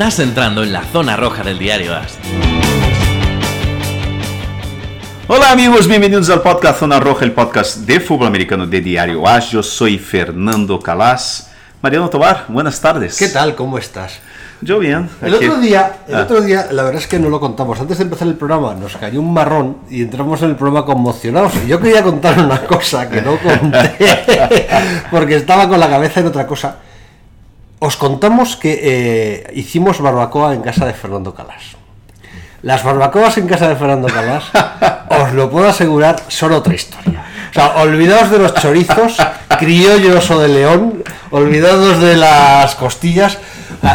Estás entrando en la zona roja del diario AS. Hola amigos, bienvenidos al podcast Zona Roja, el podcast de fútbol americano de Diario AS. Yo soy Fernando Calas. Mariano Tobar, buenas tardes. ¿Qué tal? ¿Cómo estás? Yo bien. El aquí- otro día, el Ah. otro día, la verdad es que no lo contamos. Antes de empezar el programa nos cayó un marrón y entramos en el programa conmocionados. Y yo quería contar una cosa que no conté porque estaba con la cabeza en otra cosa. Os contamos que eh, hicimos barbacoa en casa de Fernando Calas. Las barbacoas en casa de Fernando Calas, os lo puedo asegurar, son otra historia. O sea, olvidaos de los chorizos, criollos o de león, olvidaos de las costillas.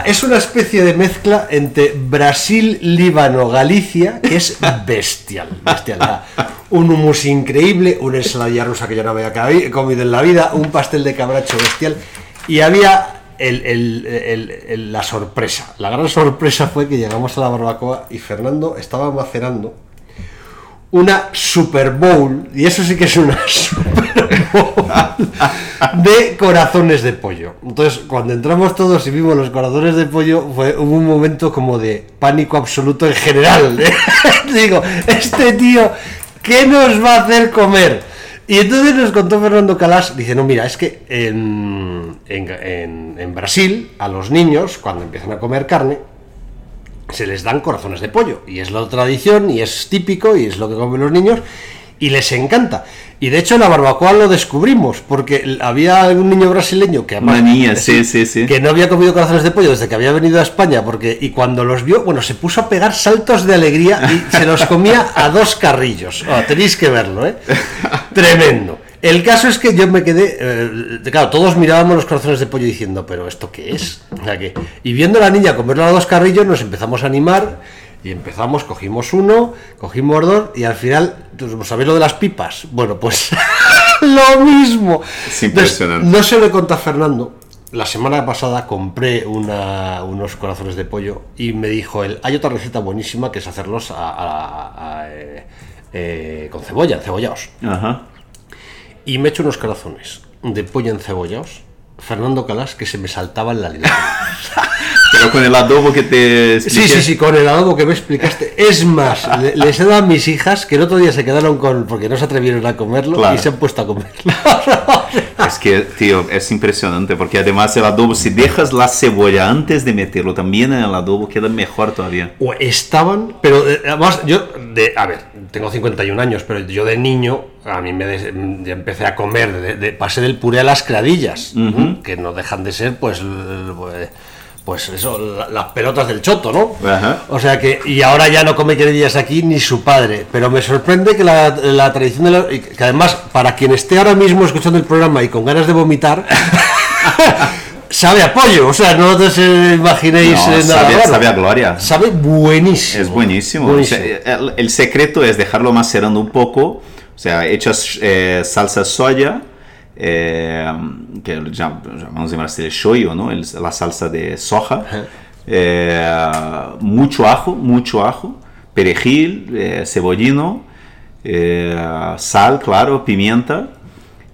Es una especie de mezcla entre Brasil, Líbano, Galicia, que es bestial. bestial. Un humus increíble, una ensalada rusa que yo no había comido en la vida, un pastel de cabracho bestial. Y había la sorpresa. La gran sorpresa fue que llegamos a la barbacoa y Fernando estaba macerando una Super Bowl, y eso sí que es una Super Bowl, de corazones de pollo. Entonces, cuando entramos todos y vimos los corazones de pollo, fue, hubo un momento como de pánico absoluto en general. ¿eh? Digo, este tío, ¿qué nos va a hacer comer? Y entonces nos contó Fernando Calas, dice, no, mira, es que en, en- en- en Brasil, a los niños, cuando empiezan a comer carne, se les dan corazones de pollo. Y es la tradición, y es típico, y es lo que comen los niños, y les encanta. Y de hecho en la barbacoa lo descubrimos, porque había un niño brasileño que Una niña, sí, sí, sí. que no había comido corazones de pollo desde que había venido a España, porque y cuando los vio, bueno, se puso a pegar saltos de alegría y se los comía a dos carrillos. Oh, tenéis que verlo, ¿eh? Tremendo. El caso es que yo me quedé, eh, claro, todos mirábamos los corazones de pollo diciendo, pero ¿esto qué es? O sea que, y viendo a la niña comerlo a dos carrillos, nos empezamos a animar y empezamos, cogimos uno, cogimos dos y al final, pues, ¿sabéis lo de las pipas? Bueno, pues lo mismo. Es impresionante. No se lo he contado a Fernando. La semana pasada compré una- unos corazones de pollo y me dijo él, hay otra receta buenísima que es hacerlos a- a- a, eh, eh, con cebolla, cebollados. Ajá. Y me he hecho unos corazones de pollo encebollados. Fernando Calas, que se me saltaba en la línea. Pero con el adobo que te Sí, expliqué. sí, sí, con el adobo que me explicaste. Es más, le- les he dado a mis hijas que el otro día se quedaron con. porque no se atrevieron a comerlo Claro. y se han puesto a comerlo. Es que, tío, es impresionante porque además el adobo, si dejas la cebolla antes de meterlo también en el adobo, queda mejor todavía. o estaban, pero eh, además yo, de, a ver, tengo 51 años, pero yo de niño, a mí me des- empecé a comer, de, de- pasé del puré a las cradillas, que no dejan de ser, pues, l- pues, eso, la- las pelotas del choto, ¿no? Ajá. O sea que, y ahora ya no come cradillas aquí ni su padre, pero me sorprende que la, la tradición de la- que además, para quien esté ahora mismo escuchando el programa y con ganas de vomitar, sabe a pollo, o sea, no os imaginéis No, eh, nada sabe, raro. sabe a gloria. Sabe buenísimo. Es buenísimo. Buenísimo. O sea, el, el secreto es dejarlo macerando un poco. O sea, echas eh, salsa soya, eh, que ya- llamamos en Brasil el shoyu, ¿no? El- la salsa de soja. Eh, mucho ajo, mucho ajo. Perejil, eh, cebollino, eh, sal, claro, pimienta.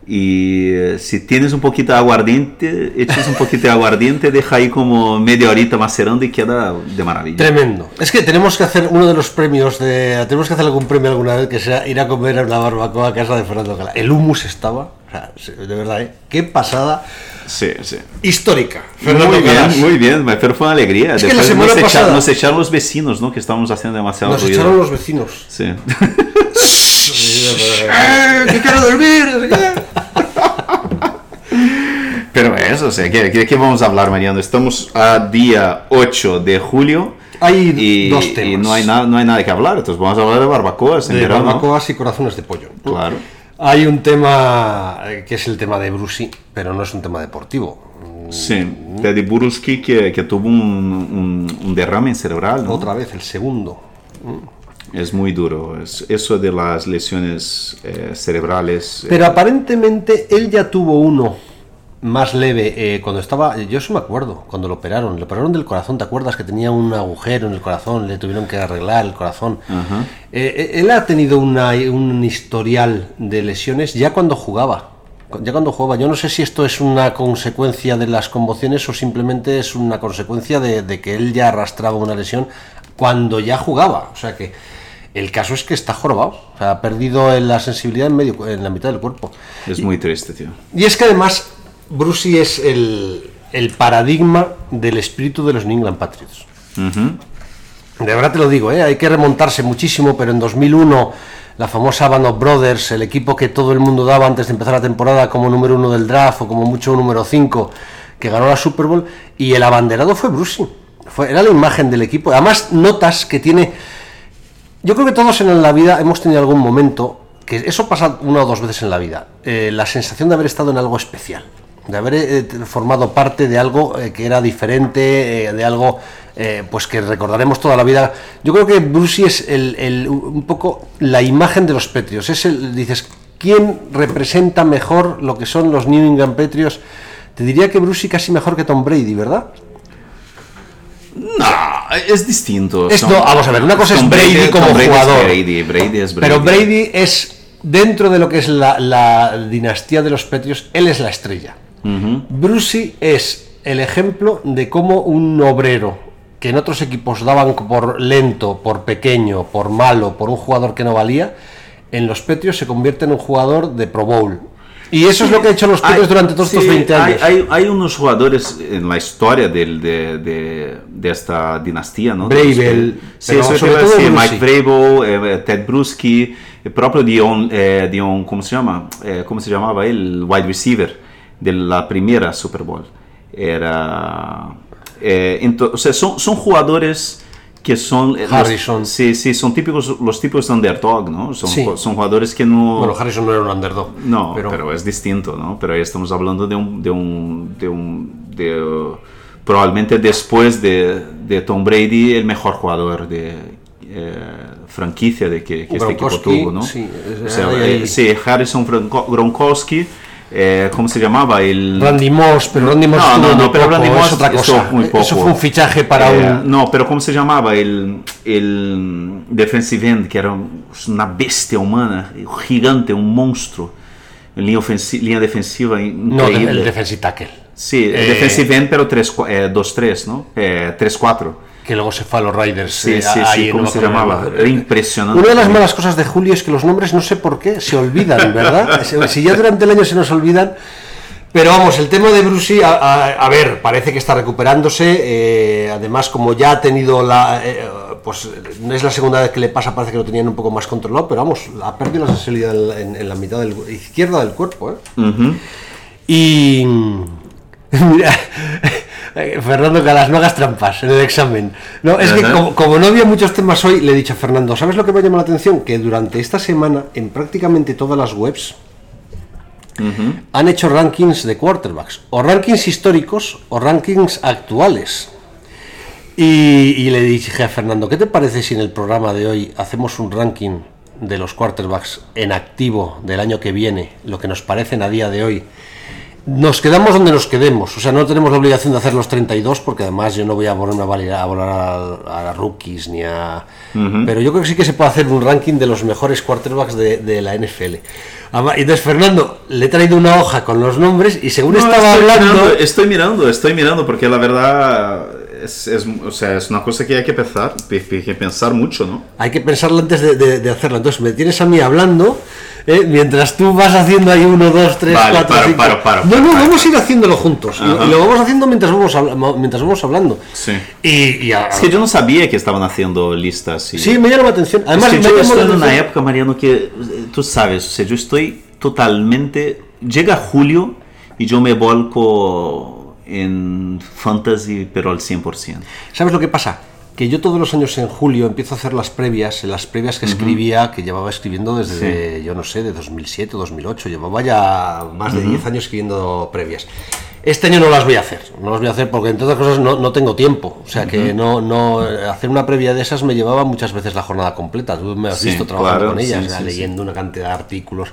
Y si tienes un poquito de aguardiente, echas un poquito de aguardiente, deja ahí como media horita macerando y queda de maravilla. Tremendo. Es que tenemos que hacer uno de los premios de. Tenemos que hacer algún premio alguna vez que sea ir a comer a una barbacoa a casa de Fernando Cala. El humus estaba. De verdad, ¿eh? Qué pasada Sí, sí. histórica. Fernando muy bien, muy bien, pero fue una alegría. Es que la semana nos, echa- pasada- nos echaron los vecinos, ¿no? Que estábamos haciendo demasiado Nos ruido. echaron los vecinos. Sí. ¡Que quiero dormir! pero eso, o sea, ¿qué, qué- qué vamos a hablar, Mariano? Estamos a día 8 de julio. Hay y, dos y temas. no hay, nada, no hay nada que hablar, entonces vamos a hablar de barbacoas en de verano. barbacoas y corazones de pollo. Claro. Hay un tema eh, que es el tema de Brucey, pero no es un tema deportivo. Sí, Teddy Burulski que, que tuvo un, un- un derrame cerebral, ¿no? Otra vez, el segundo. Es muy duro. Es, eso de las lesiones eh, cerebrales. eh, Pero aparentemente él ya tuvo uno más leve eh, cuando estaba. Yo eso me acuerdo, cuando lo operaron. Lo operaron del corazón, ¿te acuerdas que tenía un agujero en el corazón? Le tuvieron que arreglar el corazón. Eh, eh, él ha tenido una- un historial de lesiones ya cuando jugaba. Ya cuando jugaba, yo no sé si esto es una consecuencia de las conmociones o simplemente es una consecuencia de, de que él ya arrastraba una lesión cuando ya jugaba. O sea que el caso es que está jorobado. O sea, ha perdido la sensibilidad en, medio, en la mitad del cuerpo. Es muy triste, tío. Y es que además, Brucey es el, el paradigma del espíritu de los New England Patriots. De verdad te lo digo, ¿eh? hay que remontarse muchísimo, pero en 2001 la famosa Band of Brothers, el equipo que todo el mundo daba antes de empezar la temporada como número uno del draft o como mucho número 5, que ganó la Super Bowl, y el abanderado fue Brucey. Fue, era la imagen del equipo. Además, notas que tiene... Yo creo que todos en la vida hemos tenido algún momento, que eso pasa una o dos veces en la vida, eh, la sensación de haber estado en algo especial, de haber eh, formado parte de algo eh, que era diferente, eh, de algo pues que recordaremos toda la vida. Yo creo que Brucey es el, el- un poco la imagen de los Patriots. Es el, dices, ¿quién representa mejor lo que son los New England Patriots? Te diría que Brucey casi mejor que Tom Brady, ¿verdad? No, es distinto. Es- no, vamos a ver, una cosa es Tom Brady como Brady es jugador. Brady, Brady es Brady. Pero Brady es, dentro de lo que es la, la dinastía de los Patriots, él es la estrella. Brucey es el ejemplo de cómo un obrero que en otros equipos daban por lento, por pequeño, por malo, por un jugador que no valía, en los Patriots se convierte en un jugador de Pro Bowl. Y eso es lo que ha hecho los Patriots durante todos sí, estos 20 hay- años. Hay, hay unos jugadores en la historia del- de, de- de esta dinastía, ¿no? Bravel, sí, sobre todo. Mike Vrabel, eh, Ted Bruschi, el propio Dion, eh, Dion ¿cómo se llama? Eh, ¿Cómo se llamaba él? El wide receiver de la primera Super Bowl. Era... eh, ento- o sea, son, son jugadores que son... eh, los- Harrison. sí, sí, son típicos, los típicos underdog, ¿no? Son, Sí. son jugadores que no... Bueno, Harrison no era un underdog. No, pero, es distinto, ¿no? Pero ahí estamos hablando de un, de un, de un, de, uh, probablemente después de, de Tom Brady el mejor jugador de eh, franquicia de que, que este equipo tuvo, ¿no? sí, O sea, eh, sí, Harrison Gronkowski, eh, ¿cómo se llamaba? El Randy Moss, pero Randy Moss No, no, no, pero poco, Randy es Moss otra estuvo cosa. muy Eso poco. fue un fichaje para Eh, un... No, pero ¿cómo se llamaba? El, el defensive end, que era una bestia humana, un gigante, un monstruo. Línea, línea defensiva No, de- increíble. el defensive tackle. Sí, el Eh, defensive end, pero 2-3, ¿no? Eh, 3-4. Que luego se fue a los Riders. Sí, eh, sí, ahí sí, ¿cómo se llamaba? Era impresionante. Una de las malas cosas de Julio es que los nombres no sé por qué se olvidan, ¿verdad? Si- ya durante el año se nos olvidan. Pero vamos, el tema de Brucey, a, a- a ver, parece que está recuperándose. eh, además, como ya ha tenido la. eh, pues no es la segunda vez que le pasa, parece que lo tenían un poco más controlado, pero vamos, ha perdido la sensibilidad en, en la mitad del, izquierda del cuerpo, ¿eh? Y. Mira, Fernando Calas, no hagas trampas en el examen. No, es que como no había muchos temas hoy, le he dicho a Fernando, ¿sabes lo que me ha llamado la atención? Que durante esta semana, en prácticamente todas las webs, han hecho rankings de quarterbacks, o rankings históricos o rankings actuales. Y, y le dije a Fernando, ¿qué te parece si en el programa de hoy hacemos un ranking de los quarterbacks en activo del año que viene, lo que nos parecen a día de hoy? Nos quedamos donde nos quedemos, o sea, no tenemos la obligación de hacer los 32, porque además yo no voy a ponerme a validar- a volar a, a rookies ni a... Pero yo creo que sí que se puede hacer un ranking de los mejores quarterbacks de, de la NFL. Entonces, Fernando, le he traído una hoja con los nombres y según No, estaba estoy hablando... Mirando, estoy mirando, estoy mirando, porque la verdad es, es, o sea, es una cosa que hay que pensar, hay que pensar mucho, ¿no? Hay que pensarlo antes de, de, de hacerlo. Entonces me tienes a mí hablando, ¿eh? mientras tú vas haciendo ahí uno, dos, tres, Vale, cuatro, paro, cinco. paro, paro, no, no, paro, vamos a ir haciéndolo juntos. Y, lo vamos haciendo mientras vamos, habla- mientras vamos hablando. Sí. Y, y a- Es que yo no sabía que estaban haciendo listas. y- sí, me llama la atención. Además, es que me yo estoy en una época, Mariano, que eh, tú sabes, o sea, yo estoy totalmente... Llega julio y yo me volco en fantasy, pero al 100%. ¿Sabes lo que pasa? Que yo todos los años en julio empiezo a hacer las previas, las previas que escribía, que llevaba escribiendo desde, yo no sé, de 2007, 2008, llevaba ya más de 10 años escribiendo previas. Este año no las voy a hacer, no las voy a hacer porque entre otras cosas no, no tengo tiempo, o sea que no, no, eh, hacer una previa de esas me llevaba muchas veces la jornada completa, tú me has Sí, visto trabajando claro, con ellas, sí, sí. leyendo una cantidad de artículos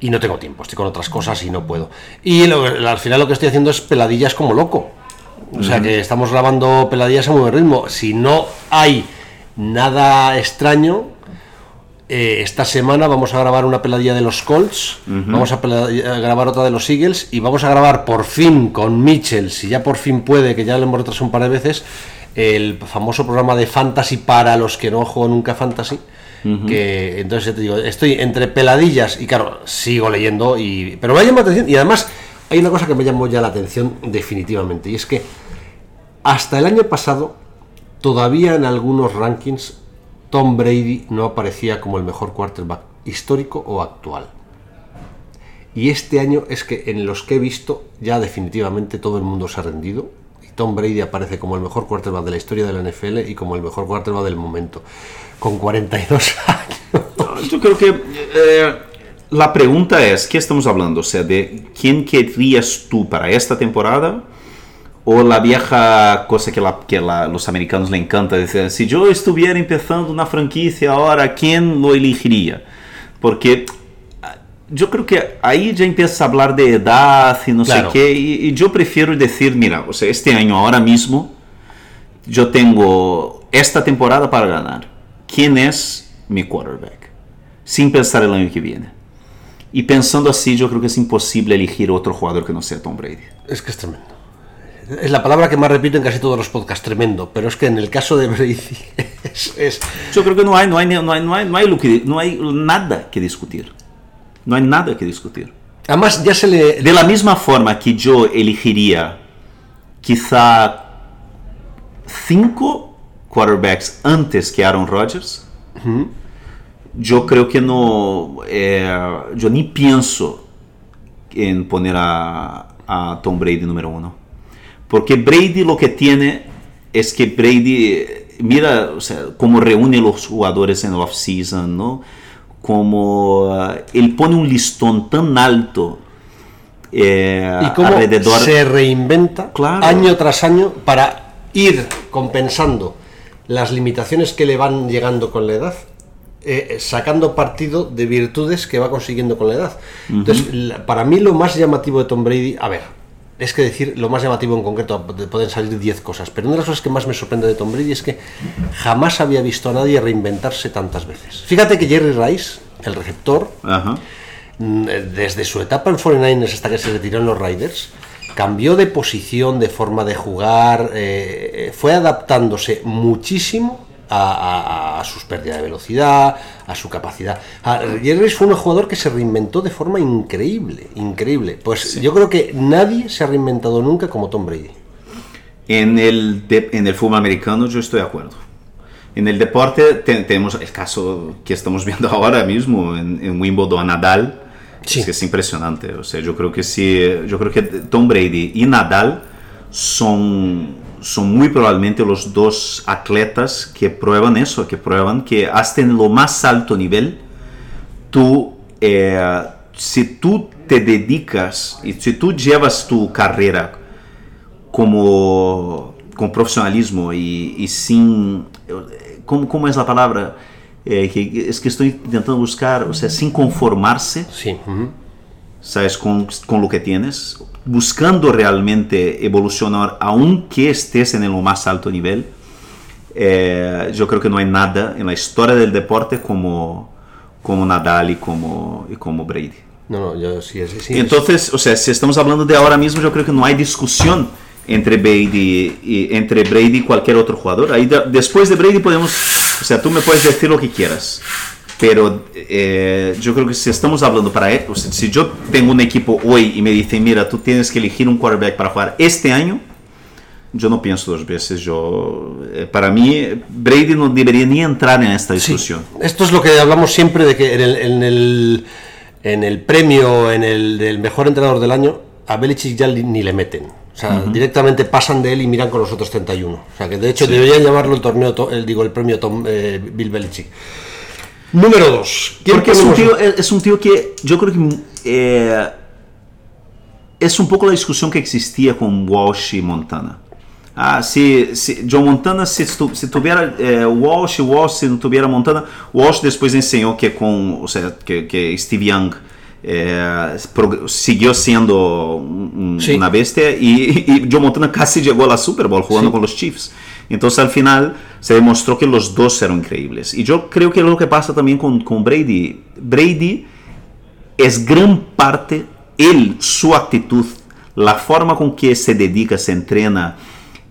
y no tengo tiempo, estoy con otras cosas y no puedo. Y lo- al final lo que estoy haciendo es peladillas como loco. O sea que estamos grabando peladillas a muy buen ritmo. Si no hay nada extraño, eh, esta semana vamos a grabar una peladilla de los Colts, vamos a, a grabar otra de los Eagles y vamos a grabar por fin con Mitchell, si ya por fin puede, que ya lo hemos retrasado un par de veces, el famoso programa de Fantasy para los que no juegan nunca Fantasy. Que entonces ya te digo, estoy entre peladillas y claro, sigo leyendo, y, pero me ha llamado la atención y además hay una cosa que me llamó ya la atención definitivamente y es que hasta el año pasado, todavía en algunos rankings, Tom Brady no aparecía como el mejor quarterback histórico o actual. Y este año es que en los que he visto, ya definitivamente todo el mundo se ha rendido. Y Tom Brady aparece como el mejor quarterback de la historia de la NFL y como el mejor quarterback del momento. Con 42 años. Yo creo que eh, la pregunta es, ¿qué estamos hablando? O sea, de quién querrías tú para esta temporada o la vieja cosa que, la- que la- los americanos le encanta decir, si yo estuviera empezando una franquicia ahora, ¿quién lo elegiría? Porque ah, yo creo que ahí ya empieza a hablar de edad y no Claro. sé qué, y, y yo prefiero decir, mira, o sea, este año ahora mismo yo tengo esta temporada para ganar. ¿Quién es mi quarterback? Sin pensar el año que viene. Y pensando así, yo creo que es imposible elegir otro jugador que no sea Tom Brady. Es que es tremendo. Es la palabra que más repito en casi todos los podcasts, tremendo. Pero es que en el caso de Brady es, es- Yo creo que no hay, no hay, no hay, no hay, no hay, que- no hay nada que discutir. No hay nada que discutir. Además, ya se le. De la misma forma que yo elegiría quizá cinco quarterbacks antes que Aaron Rodgers, yo creo que no, eh, yo ni pienso en poner a, a Tom Brady número uno. Porque Brady lo que tiene es que Brady, mira, o sea, cómo reúne los jugadores en el off-season, ¿no? Como eh, él pone un listón tan alto eh, y cómo alrededor. se reinventa Claro. año tras año para ir compensando las limitaciones que le van llegando con la edad, eh, sacando partido de virtudes que va consiguiendo con la edad. Entonces, la- para mí lo más llamativo de Tom Brady, a ver, es que decir lo más llamativo en concreto, de- pueden salir 10 cosas, pero una de las cosas que más me sorprende de Tom Brady es que jamás había visto a nadie reinventarse tantas veces. Fíjate que Jerry Rice, el receptor, Ajá. Mm, eh, desde su etapa en 49ers hasta que se retiró en los Riders, cambió de posición, de forma de jugar, eh, eh, fue adaptándose muchísimo a, a- a sus pérdidas de velocidad, a su capacidad. A- Jerry Rice fue un jugador que se reinventó de forma increíble, increíble. Pues yo creo que nadie se ha reinventado nunca como Tom Brady. En el, de- en el fútbol americano yo estoy de acuerdo. En el deporte te- tenemos el caso que estamos viendo ahora mismo en, en Wimbledon a Nadal. Sí. Es que es impresionante. O sea, yo creo que sí, yo creo que Tom Brady y Nadal son, son muy probablemente los dos atletas que prueban eso, que prueban que hasta en lo más alto nivel tú, eh, si tú te dedicas y si tú llevas tu carrera como con profesionalismo y, y sin ¿cómo, cómo es la palabra? Eh, que es que estoy intentando buscar, o sea, sin conformarse, Sí. ujú. ¿sabes? Con, con lo que tienes, buscando realmente evolucionar, aunque estés en el más alto nivel. Eh, yo creo que no hay nada en la historia del deporte como, como Nadal y como, y como Brady. No, no, yo sí, sí, sí. Entonces, o sea, si estamos hablando de ahora mismo, yo creo que no hay discusión entre Brady y entre Brady y cualquier otro jugador. Ahí de- después de Brady podemos, o sea, tú me puedes decir lo que quieras, pero eh, yo creo que si estamos hablando para él, o sea, si yo tengo un equipo hoy y me dicen, mira, tú tienes que elegir un quarterback para jugar este año, yo no pienso dos veces. Yo, eh, para mí, Brady no debería ni entrar en esta Sí, discusión. Esto es lo que hablamos siempre de que en el, en el, en el premio en el del mejor entrenador del año, a Belichick ya ni le meten. O sea, directamente pasan de él y miran con los otros 31. O sea, que de hecho deberían llamarlo el torneo, to- el, digo, el premio Tom, eh, Bill Belichick. Número 2. Porque es un, tío, es un tío que yo creo que eh, es un poco la discusión que existía con Walsh y Montana. Ah, si, si John Montana, si, tu- si tuviera eh, Walsh y Walsh, si no tuviera Montana, Walsh después enseñó que con, o sea, que, que Steve Young eh, prog- siguió siendo un- un- Sí. una bestia y, y John Montana casi llegó a la Super Bowl jugando Sí. con los Chiefs. Entonces al final se demostró que los dos eran increíbles. Y yo creo que es lo que pasa también con, con Brady. Brady es gran parte, él, su actitud, la forma con que se dedica, se entrena,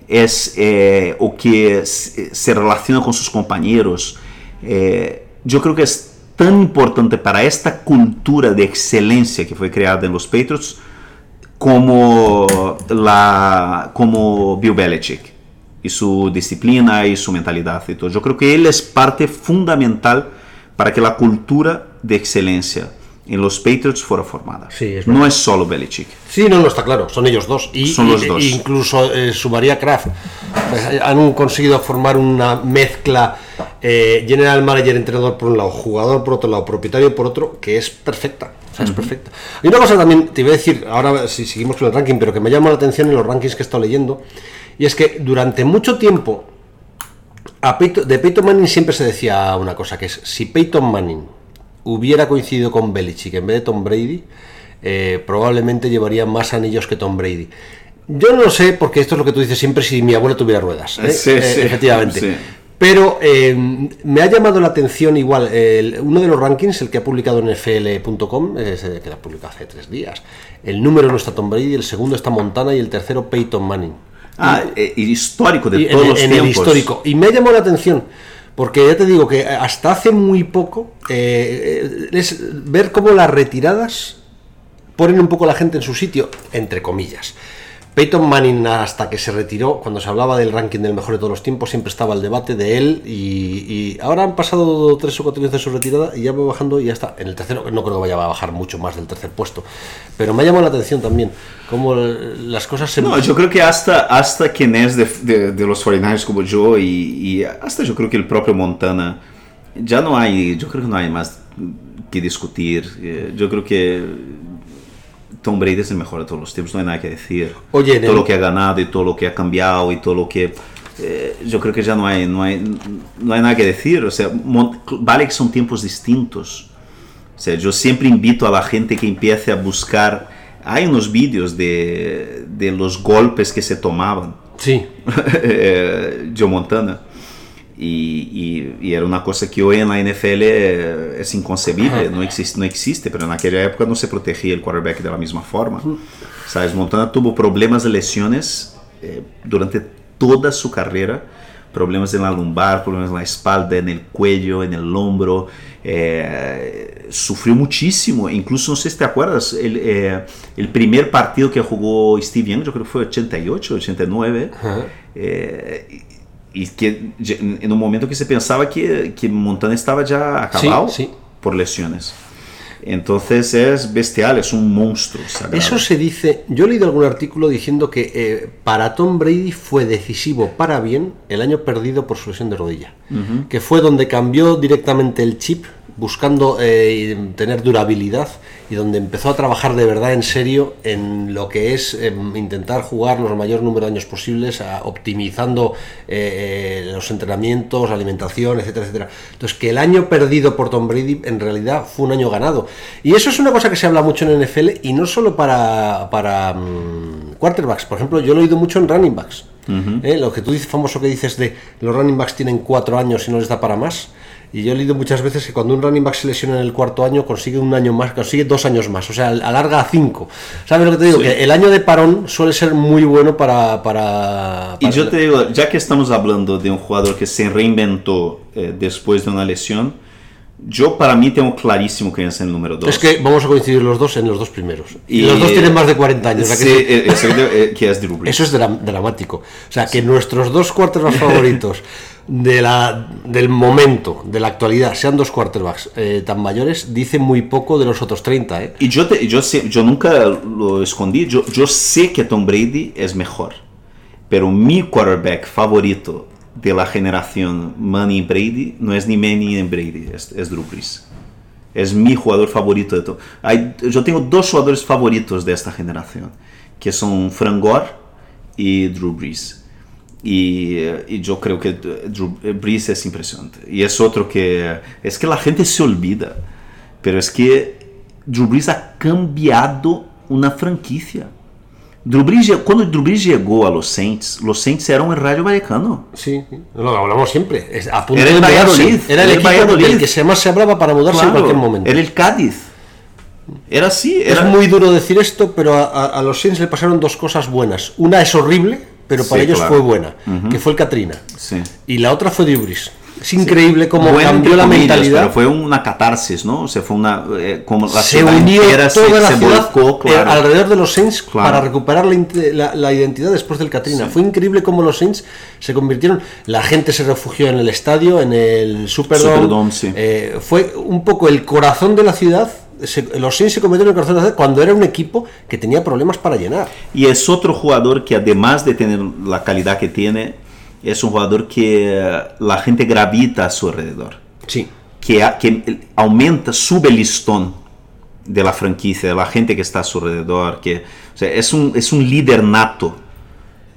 es eh, o que se relaciona con sus compañeros. Eh, yo creo que es tan importante para esta cultura de excelencia que fue creada en los Patriots como, la, como Bill Belichick y su disciplina y su mentalidad y todo. Yo creo que él es parte fundamental para que la cultura de excelencia en los Patriots fuera formada. Sí, es no es solo Belichick. Sí, no, no está claro, son ellos dos. Y, Son los y- dos. incluso eh, sumaría Kraft. Eh, Han conseguido formar una mezcla eh, general manager, entrenador por un lado, jugador por otro lado, propietario por otro, que es perfecta. O sea, es perfecta. Y una cosa también, te iba a decir, ahora si seguimos con el ranking, pero que me llama la atención en los rankings que he estado leyendo, y es que durante mucho tiempo a Peyton- de Peyton Manning siempre se decía una cosa, que es si Peyton Manning hubiera coincidido con Belichick en vez de Tom Brady, eh, probablemente llevaría más anillos que Tom Brady. Yo no lo sé, porque esto es lo que tú dices siempre, si mi abuelo tuviera ruedas. ¿eh? Sí, Eh, sí, efectivamente. sí. Pero me ha llamado la atención igual el- uno de los rankings, el que ha publicado en FL.com, que lo ha publicado hace tres días. El número no está Tom Brady, el segundo está Montana y el tercero Peyton Manning. Ah, eh, y histórico de Y todos en, los en tiempos. el histórico. Y me ha llamado la atención, porque ya te digo que hasta hace muy poco eh, es ver cómo las retiradas ponen un poco a la gente en su sitio, entre comillas. Peyton Manning hasta que se retiró, cuando se hablaba del ranking del mejor de todos los tiempos, siempre estaba el debate de él y, y ahora han pasado tres o cuatro años de su retirada y ya va bajando y ya está. En el tercero, no creo que vaya a bajar mucho más del tercer puesto, pero me ha llamado la atención también cómo las cosas se... No, yo creo que hasta, hasta quien es de, de- de los 49ers como yo y, y hasta yo creo que el propio Montana, ya no hay, yo creo que no hay más que discutir. Eh, Yo creo que Tom Brady es el mejor de todos los tiempos, no hay nada que decir. Oye, todo el- lo que ha ganado y todo lo que ha cambiado y todo lo que... eh, yo creo que ya no hay, no, hay, no hay nada que decir. O sea, vale que son tiempos distintos. O sea, yo siempre invito a la gente que empiece a buscar. Hay unos vídeos de, de los golpes que se tomaban. Sí, eh, Joe Montana. Y, y- y era una cosa que hoy en la NFL eh, es inconcebible, no existe, no existe, pero en aquella época no se protegía el quarterback de la misma forma. ¿Sabes? Montana tuvo problemas de lesiones eh, durante toda su carrera, problemas en la lumbar, problemas en la espalda, el cuello, el hombro. eh, sufrió muchísimo, incluso no sé si te acuerdas, el, eh, el primer partido que jugó Steve Young, yo creo que fue 88, 89, eh, y que un momento que se pensaba que, que Montana estaba ya acabado sí. por lesiones. Entonces es bestial, es un monstruo. sagrado. Eso se dice, yo he leído algún artículo diciendo que eh, para Tom Brady fue decisivo para bien el año perdido por su lesión de rodilla, que fue donde cambió directamente el chip buscando eh, tener durabilidad y donde empezó a trabajar de verdad en serio en lo que es em, intentar jugar los mayor número de años posibles, a- optimizando eh, eh, los entrenamientos, alimentación, etcétera, etcétera. Entonces, que el año perdido por Tom Brady en realidad fue un año ganado. Y eso es una cosa que se habla mucho en NFL y no solo para, para mm, quarterbacks. Por ejemplo, yo lo he oído mucho en running backs. ¿Eh? Lo que tú dices, famoso que dices de los running backs tienen cuatro años y no les da para más. Y yo he leído muchas veces que cuando un running back se lesiona en el cuarto año consigue un año más, consigue dos años más, o sea, alarga a cinco. ¿Sabes lo que te digo? Sí. Que el año de parón suele ser muy bueno para... para, Y yo te digo, ya que estamos hablando de un jugador que se reinventó eh, después de una lesión, yo para mí tengo clarísimo que es el número 2. Es que vamos a coincidir los dos en los dos primeros. Y, Y- los dos tienen más de 40 años. sea que Sí, eso- eh, exacto, eh, que es. Eso es dra- dramático. O sea, que nuestros dos quarterbacks favoritos de la, del momento, de la actualidad, sean dos quarterbacks eh, tan mayores, dice muy poco de los otros 30. ¿eh? Y yo, te- yo, sé- yo nunca lo escondí, yo, yo sé que Tom Brady es mejor, pero mi quarterback favorito de la generación Manny Brady no es ni Manny Brady, es, es Drew Brees. Es mi jugador favorito de todo. Hay, yo tengo dos jugadores favoritos de esta generación, que son Frank Gore y Drew Brees. Y, y yo creo que Drew eh, Brees es impresionante. Y es otro que... Es que la gente se olvida, pero es que Drew Brees ha cambiado una franquicia. Drew Brees, quando Drew Brees chegou a los Saints, los Saints eram o Rayo Vallecano. Sí, sí, lo hablamos siempre. A punto Era el de. Valladolid, Era el era el equipo Valladolid. del que se más se hablaba para mudarse en cualquier momento. Era el Cádiz. Era así. Es Era... muy duro decir esto, pero a, a- a los Saints le pasaron dos cosas buenas. Una es horrible, pero para Sí, ellos claro. fue buena, que fue el Katrina. Sí. Y la otra fue Drew Brees. Es increíble cómo Bueno, cambió la comillas, mentalidad. Pero fue una catarsis, ¿no? O sea, fue una. eh, como la se unió toda se, la se ciudad volcó, eh, alrededor de los Saints Claro. para recuperar la, la- la identidad después del Katrina. Fue increíble cómo los Saints se convirtieron. La gente se refugió en el estadio, en el Superdome. Superdome, sí. Eh, fue un poco el corazón de la ciudad. Se- los Saints se convirtieron en el corazón de la ciudad cuando era un equipo que tenía problemas para llenar. Y es otro jugador que además de tener la calidad que tiene, es un jugador que eh, la gente gravita a su alrededor. Sí. Que, aumenta, sube el listón de la franquicia, de la gente que está a su alrededor. Que, o sea, es, un, es un líder nato.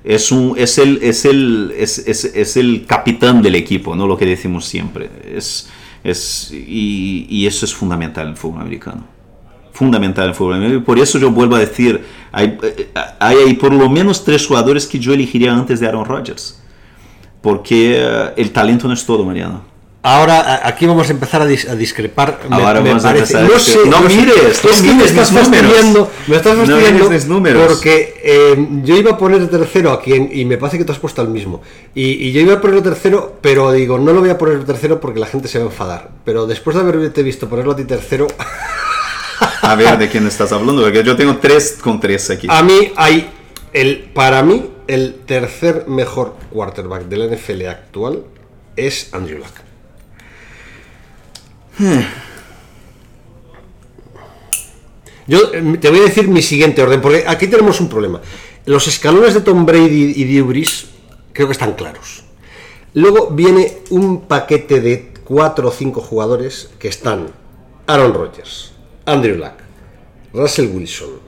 Es, un, es, el, es, el, es, es- es el capitán del equipo, ¿no? lo que decimos siempre. Es, es, y, y eso es fundamental en el fútbol americano. Fundamental en el fútbol americano. Y por eso yo vuelvo a decir, hay, eh, hay por lo menos tres jugadores que yo elegiría antes de Aaron Rodgers. Porque eh, el talento no es todo, Mariano. Ahora a- aquí vamos a empezar a, dis- a discrepar. me- Ahora me vamos a parece. empezar a No sé, No mires, no es que me mires estás mis números. fastidiando. Me estás No fastidiando números. porque eh, yo iba a poner tercero a quien y me parece que tú has puesto al mismo. Y, y yo iba a ponerlo tercero, pero digo, no lo voy a poner tercero porque la gente se va a enfadar. Pero después de haberte visto ponerlo a ti tercero, A ver de quién estás hablando, porque yo tengo tres con tres aquí. a mí hay el para mí el tercer mejor quarterback de la NFL actual es Andrew Luck. Yo eh, te voy a decir mi siguiente orden, porque aquí tenemos un problema. Los escalones de Tom Brady y Brees creo que están claros. Luego viene un paquete de cuatro o cinco jugadores que están Aaron Rodgers, Andrew Luck, Russell Wilson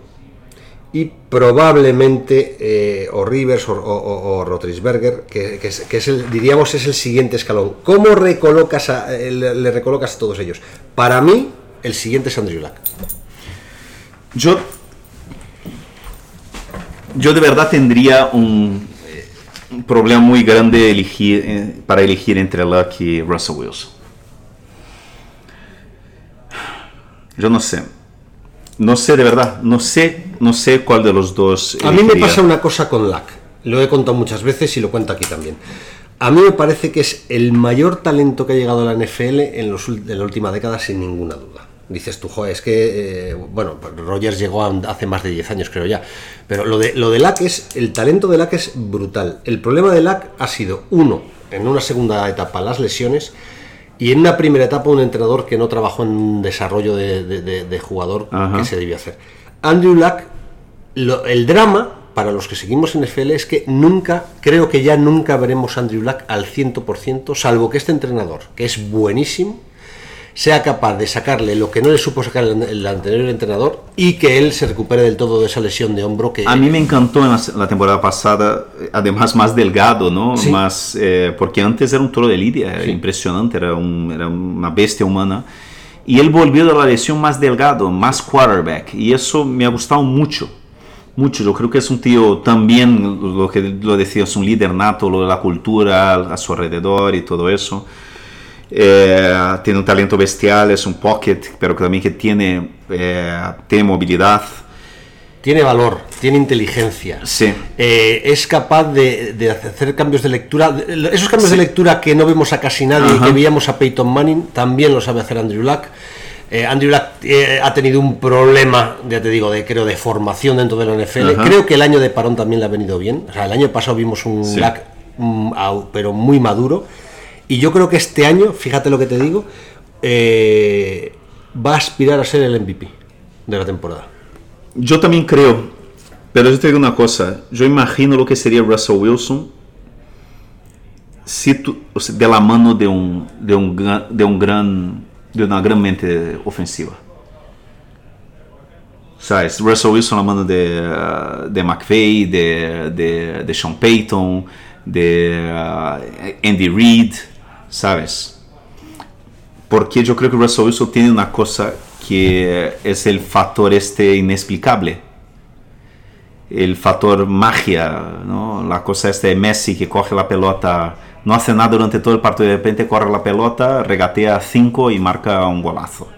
y probablemente eh, o Rivers o, o, o- Roethlisberger, que, que es, el, diríamos es el siguiente escalón. ¿Cómo recolocas a- eh, le, recolocas a todos ellos? Para mí, el siguiente es Andrew Luck. Yo, yo de verdad tendría un, eh, problema muy grande elegir, para elegir entre Luck y Russell Wilson. Yo no sé. No sé de verdad. No sé, no sé cuál de los dos. A mí me pasa una cosa con Luck. Lo he contado muchas veces y lo cuento aquí también. A mí me parece que es el mayor talento que ha llegado a la NFL en, los, ul- en la última década, sin ninguna duda. Dices tú, joder, es que, eh, bueno, Rogers llegó a- hace más de 10 años, creo ya. Pero lo de, lo de Luck es, el talento de Luck es brutal. El problema de Luck ha sido, uno, en una segunda etapa, las lesiones. Y en una primera etapa, un entrenador que no trabajó en un desarrollo de, de- de- de jugador Ajá. que se debía hacer. Andrew Luck lo- el drama para los que seguimos en FL es que nunca, creo que ya nunca veremos a Andrew Luck al 100%, salvo que este entrenador, que es buenísimo, sea capaz de sacarle lo que no le supo sacar el, el anterior entrenador y que él se recupere del todo de esa lesión de hombro que A mí me encantó en la, la temporada pasada, eh, además más delgado, ¿no? Sí. Más, eh, porque antes era un toro de lidia, era impresionante, era, un- era una bestia humana. Y él volvió de la lesión más delgado, más quarterback. Y eso me ha gustado mucho. Mucho. Yo creo que es un tío también, lo que lo decía, es un líder nato, lo de la cultura a su alrededor y todo eso. Eh, tiene un talento bestial, es un pocket, pero que también que tiene, eh, tiene movilidad. tiene valor, tiene inteligencia. Sí. Eh, es capaz de, de hacer cambios de lectura. Esos cambios Sí. de lectura que no vemos a casi nadie y que veíamos a Peyton Manning, también lo sabe hacer Andrew Luck. Eh, Andrew Luck eh, ha tenido un problema, ya te digo, de creo de formación dentro de la NFL. Ajá. Creo que el año de parón también le ha venido bien. O sea, el año pasado vimos un Sí. Luck, mm, pero muy maduro. Y yo creo que este año, fíjate lo que te digo, eh, va a aspirar a ser el MVP de la temporada. Yo también creo, pero yo te digo una cosa, yo imagino lo que sería Russell Wilson si de la mano de un, de un, de un gran, de una gran mente ofensiva. ¿Sabes? Russell Wilson la mano de, uh, de McVay, de, de, de Sean Payton, de uh, Andy Reid, ¿sabes? Porque yo creo que Russell Wilson tiene una cosa que es el factor este inexplicable. el factor magia, ¿no? La cosa esta de Messi que coge la pelota, no hace nada durante todo el partido, de repente corre la pelota, regatea 5 y marca un golazo.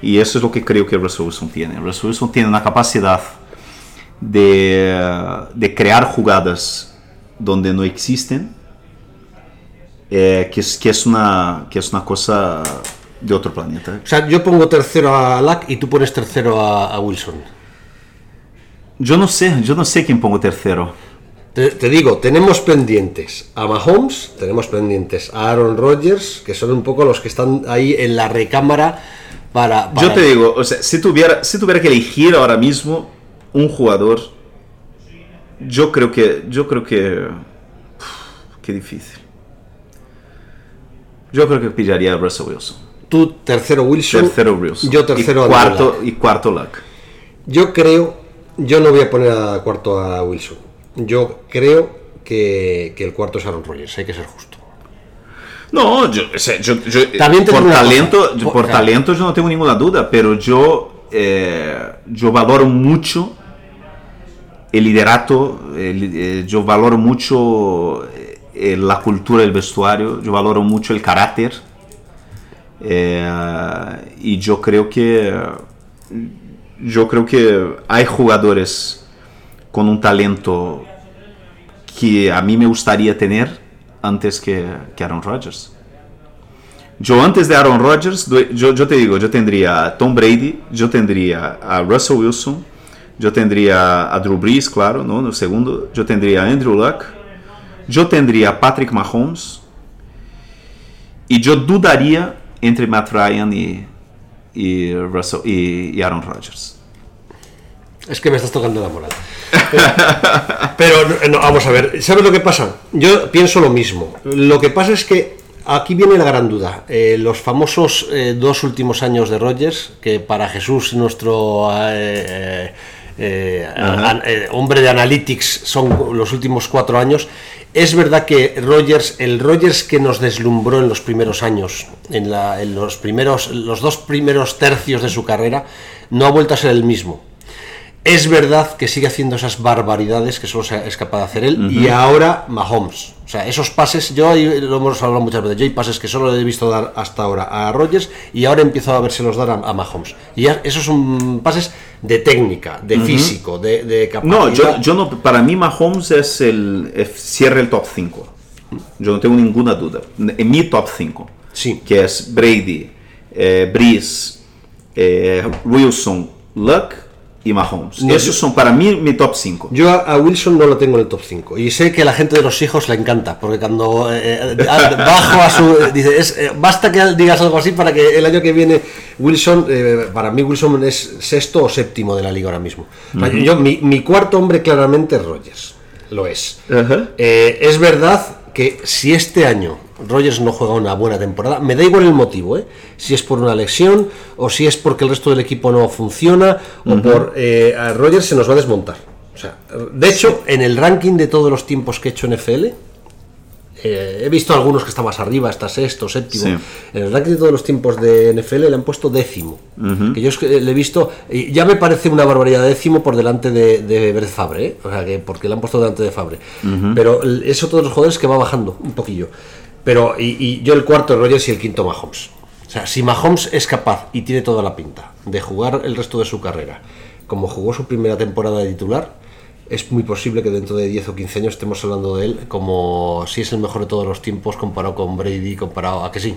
Y eso es lo que creo que Russell Wilson tiene. Russell Wilson tiene una capacidad de, de crear jugadas donde no existen, eh, que, es, que, es una, que es una cosa de otro planeta. O sea, yo pongo tercero a Lack y tú pones tercero a, a Wilson. Yo no sé, yo no sé quién pongo tercero. Te, te digo, tenemos pendientes a Mahomes, tenemos pendientes a Aaron Rodgers, que son un poco los que están ahí en la recámara para... para- Yo te digo, o sea, si tuviera, si tuviera que elegir ahora mismo un jugador, yo creo que, yo creo que, uf, qué difícil. Yo creo que pillaría a Russell Wilson. Tú tercero Wilson, Tercero Wilson. yo tercero y cuarto Luck. y cuarto Luck. Yo creo, yo no voy a poner a cuarto a Wilson. Yo creo que, que el cuarto es Aaron Rodgers, hay que ser justo. No, yo, También te por talento, por- por claro. talento yo no tengo ninguna duda, pero yo, eh, yo valoro mucho el liderato, el- eh, yo valoro mucho eh, la cultura del vestuario, yo valoro mucho el carácter eh, y yo creo que yo creo que hay jugadores con un talento que a mí me gustaría tener antes que, que Aaron Rodgers. Yo antes de Aaron Rodgers, yo, yo te digo, yo tendría a Tom Brady, yo tendría a Russell Wilson, yo tendría a Drew Brees, claro, ¿no? No segundo, yo tendría a Andrew Luck, yo tendría Patrick Mahomes y yo dudaría entre Matt Ryan y, y, Russell, y, y Aaron Rodgers. Es que me estás tocando la moral. Pero, pero no, vamos a ver, ¿sabes lo que pasa? Yo pienso lo mismo. Lo que pasa es que aquí viene la gran duda. Eh, los famosos eh, dos últimos años de Rogers, que para Jesús, nuestro eh, hombre de analytics, son los últimos cuatro años. Es verdad que Rogers, el Rogers que nos deslumbró en los primeros años, en, la- en los primeros, los dos primeros tercios de su carrera, no ha vuelto a ser el mismo. Es verdad que sigue haciendo esas barbaridades que solo se- es capaz de hacer él. Y ahora Mahomes. O sea, esos pases, yo ahí lo hemos hablado muchas veces, yo hay pases que solo he visto dar hasta ahora a Rogers y ahora empiezo a verselos dar a, a Mahomes. Y esos son pases de técnica, de físico, de, de capacidad. No, yo, yo no, para mí Mahomes es el cierra el top 5. Yo no tengo ninguna duda. En mi top 5, Sí. que es Brady, eh, Breeze, eh, Wilson, Luck y Mahomes. No, Esos son para mí mi top 5. Yo a, a Wilson no lo tengo en el top 5 y sé que a la gente de los hijos le encanta porque cuando eh, eh, bajo a su dice es, eh, basta que digas algo así para que el año que viene Wilson eh, para mí Wilson es sexto o séptimo de la liga ahora mismo O sea, yo mi, mi cuarto hombre claramente es Rogers lo es. Eh, es verdad que si este año Rogers no juega una buena temporada, me da igual el motivo, ¿eh? si es por una lesión o si es porque el resto del equipo no funciona o por eh, a Rogers se nos va a desmontar. O sea, de hecho, en el ranking de todos los tiempos que he hecho en FL, eh, he visto algunos que está más arriba, está sexto, séptimo. Sí. En el ranking de todos los tiempos de NFL le han puesto décimo. Que yo es que le he visto, y ya me parece una barbaridad décimo por delante de, de Brett Fabre, ¿eh? o sea, que porque le han puesto delante de Fabre. Pero el- es otro de los jugadores que va bajando un poquillo. Pero, y, yo el cuarto Rogers y el quinto Mahomes. O sea, si Mahomes es capaz y tiene toda la pinta de jugar el resto de su carrera como jugó su primera temporada de titular, es muy posible que dentro de 10 o 15 años estemos hablando de él como si es el mejor de todos los tiempos comparado con Brady, comparado a que sí.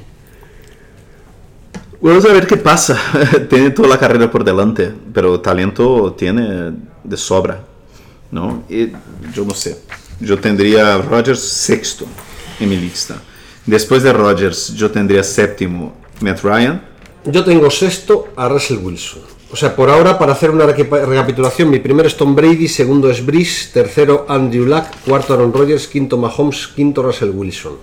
Vamos a ver qué pasa. tiene toda la carrera por delante, pero talento tiene de sobra. ¿no? Yo no sé. Yo tendría a Rodgers sexto en mi lista. Después de Rodgers, yo tendría séptimo Matt Ryan. Yo tengo sexto a Russell Wilson. O sea, por ahora, para hacer una reca- recapitulación, mi primero es Tom Brady, segundo es Breeze, tercero Andrew Luck, cuarto Aaron Rodgers, quinto Mahomes, quinto Russell Wilson.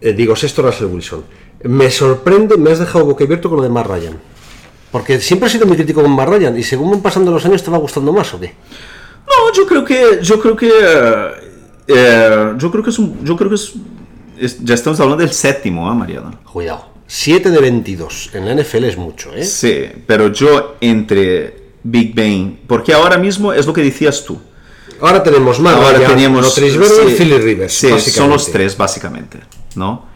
Eh, digo, sexto Russell Wilson. Me sorprende, me has dejado boquiabierto con lo de Matt Ryan. Porque siempre he sido muy crítico con Matt Ryan y según van pasando los años te va gustando más o qué. No, yo creo que, yo creo que, eh, yo creo que es un, yo creo que es, es- ya estamos hablando del séptimo, ¿ah, Mariana? Cuidado. 7 de 22 en la NFL es mucho, ¿eh? Sí, pero yo entre Big Ben, porque ahora mismo es lo que decías tú. Ahora tenemos más. Ahora teníamos Rotlisberger sí, y Philly Rivers. sí, son los tres básicamente, ¿no?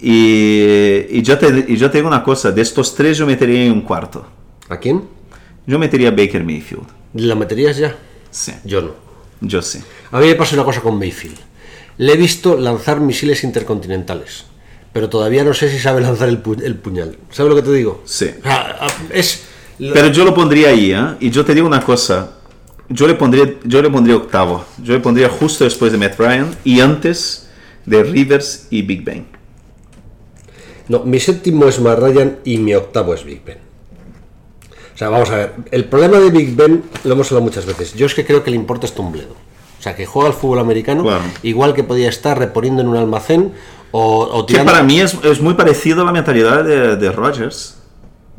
Y, y yo te, y yo te digo una cosa, de estos tres yo metería en un cuarto. ¿A quién? Yo metería a Baker Mayfield. ¿La meterías ya? Sí, Yo no. yo sí. A mí me pasa una cosa con Mayfield. Le he visto lanzar misiles intercontinentales, pero todavía no sé si sabe lanzar el, pu- el puñal. ¿Sabes lo que te digo? Sí. Es. Pero yo lo pondría ahí, ¿eh? Y yo te digo una cosa. Yo le pondría, yo le pondría octavo. Yo le pondría justo después de Matt Ryan y antes de Rivers y Big Ben. No, mi séptimo es Matt Ryan y mi octavo es Big Ben. O sea, vamos a ver. El problema de Big Ben lo hemos hablado muchas veces. Yo es que creo que le importa es un bledo. O sea, que juega al fútbol americano Claro. igual que podía estar reponiendo en un almacén o, o Que tirando. para mí es, es muy parecido a la mentalidad de, de Rodgers.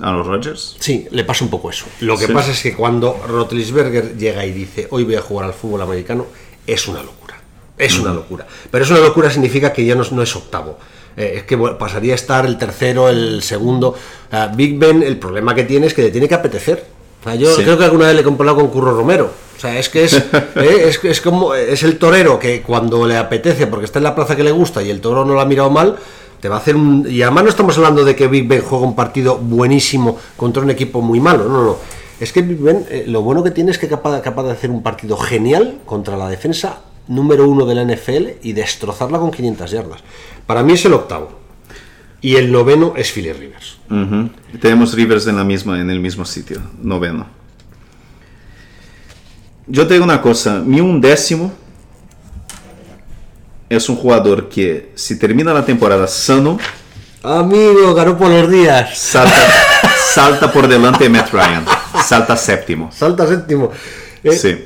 A los Rodgers. Sí, le pasa un poco eso. Lo que Sí. pasa es que cuando Rotlisberger llega y dice hoy voy a jugar al fútbol americano, es una locura. Es una locura. Pero es una locura significa que ya no, es- no es octavo. Eh, es que pasaría a estar el tercero, el segundo. Ah, Big Ben, el problema que tiene es que le tiene que apetecer. O sea, yo Sí. creo que alguna vez le he comparado con Curro Romero. O sea, es que es, eh, es, es como es el torero que cuando le apetece, porque está en la plaza que le gusta y el toro no lo ha mirado mal, te va a hacer un. Y además no estamos hablando de que Big Ben juega un partido buenísimo contra un equipo muy malo, no, no. Es que Big Ben, eh, lo bueno que tiene es que es capaz, capaz de hacer un partido genial contra la defensa número uno de la NFL y destrozarla con 500 yardas. Para mí es el octavo. Y el noveno es Philly Rivers. Tenemos Rivers en, la misma, en el mismo sitio, noveno. Yo te digo una cosa, mi undécimo es un jugador que si termina la temporada sano, Amigo, ganó por los días. salta, salta por delante de Matt Ryan, salta séptimo. Salta séptimo. Eh, Sí.